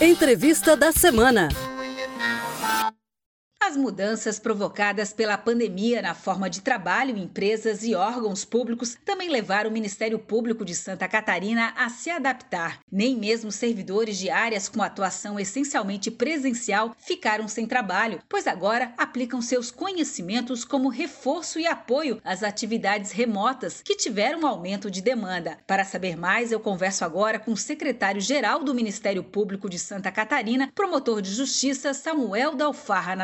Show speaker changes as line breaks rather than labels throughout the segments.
Entrevista da semana.
As mudanças provocadas pela pandemia na forma de trabalho em empresas e órgãos públicos também levaram o Ministério Público de Santa Catarina a se adaptar. Nem mesmo servidores de áreas com atuação essencialmente presencial ficaram sem trabalho, pois agora aplicam seus conhecimentos como reforço e apoio às atividades remotas que tiveram aumento de demanda. Para saber mais, eu converso agora com o secretário-geral do Ministério Público de Santa Catarina, promotor de justiça Samuel Dalfarra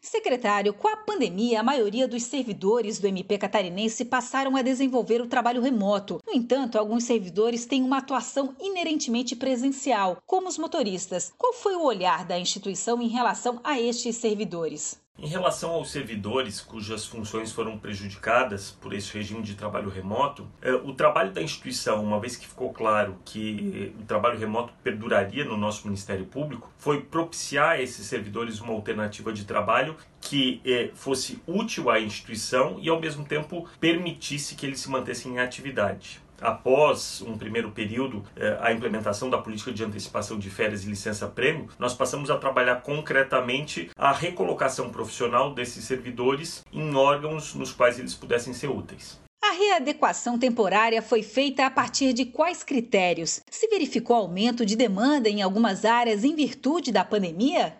Secretário, com a pandemia, a maioria dos servidores do MP catarinense passaram a desenvolver o trabalho remoto. No entanto, alguns servidores têm uma atuação inerentemente presencial, como os motoristas. Qual foi o olhar da instituição em relação a estes servidores?
Em relação aos servidores cujas funções foram prejudicadas por esse regime de trabalho remoto, eh, o trabalho da instituição, uma vez que ficou claro que o trabalho remoto perduraria no nosso Ministério Público, foi propiciar a esses servidores uma alternativa de trabalho que eh, fosse útil à instituição e, ao mesmo tempo, permitisse que eles se mantessem em atividade após um primeiro período, eh, a implementação da política de antecipação de férias e licença-prêmio, nós passamos a trabalhar concretamente a recolocação profissional desses servidores em órgãos nos quais eles pudessem ser úteis.
A readequação temporária foi feita a partir de quais critérios? Se verificou aumento de demanda em algumas áreas em virtude da pandemia?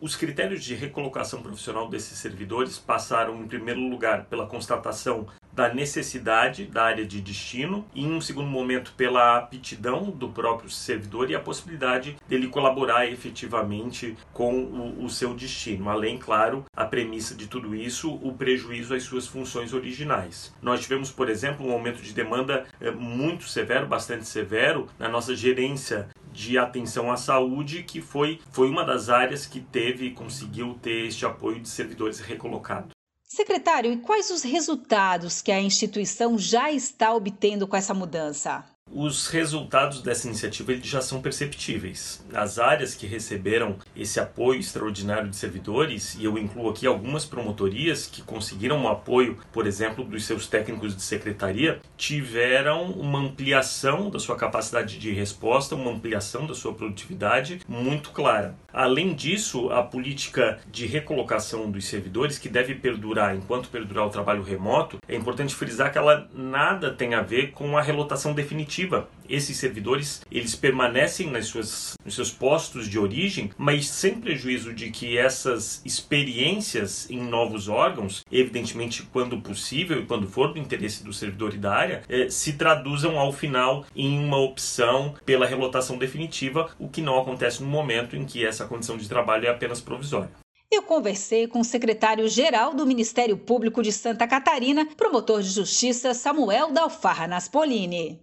Os critérios de recolocação profissional desses servidores passaram, em primeiro lugar, pela constatação da necessidade da área de destino e, em um segundo momento, pela aptidão do próprio servidor e a possibilidade dele colaborar efetivamente com o, o seu destino. Além, claro, a premissa de tudo isso, o prejuízo às suas funções originais. Nós tivemos, por exemplo, um aumento de demanda eh, muito severo, bastante severo, na nossa gerência de atenção à saúde, que foi, foi uma das áreas que teve e conseguiu ter este apoio de servidores recolocados.
Secretário, e quais os resultados que a instituição já está obtendo com essa mudança?
Os resultados dessa iniciativa já são perceptíveis. As áreas que receberam esse apoio extraordinário de servidores, e eu incluo aqui algumas promotorias que conseguiram o apoio, por exemplo, dos seus técnicos de secretaria, tiveram uma ampliação da sua capacidade de resposta, uma ampliação da sua produtividade muito clara. Além disso, a política de recolocação dos servidores, que deve perdurar enquanto perdurar o trabalho remoto, é importante frisar que ela nada tem a ver com a relotação definitiva esses servidores eles permanecem nas suas, nos seus postos de origem, mas sem prejuízo de que essas experiências em novos órgãos, evidentemente quando possível e quando for do interesse do servidor e da área, eh, se traduzam ao final em uma opção pela relotação definitiva, o que não acontece no momento em que essa condição de trabalho é apenas provisória.
Eu conversei com o secretário-geral do Ministério Público de Santa Catarina, promotor de justiça Samuel Dalfarra Naspolini.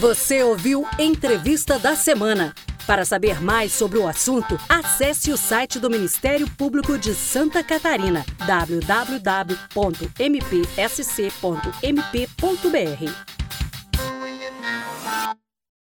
Você ouviu Entrevista da Semana. Para saber mais sobre o assunto, acesse o site do Ministério Público de Santa Catarina, www.mpsc.mp.br.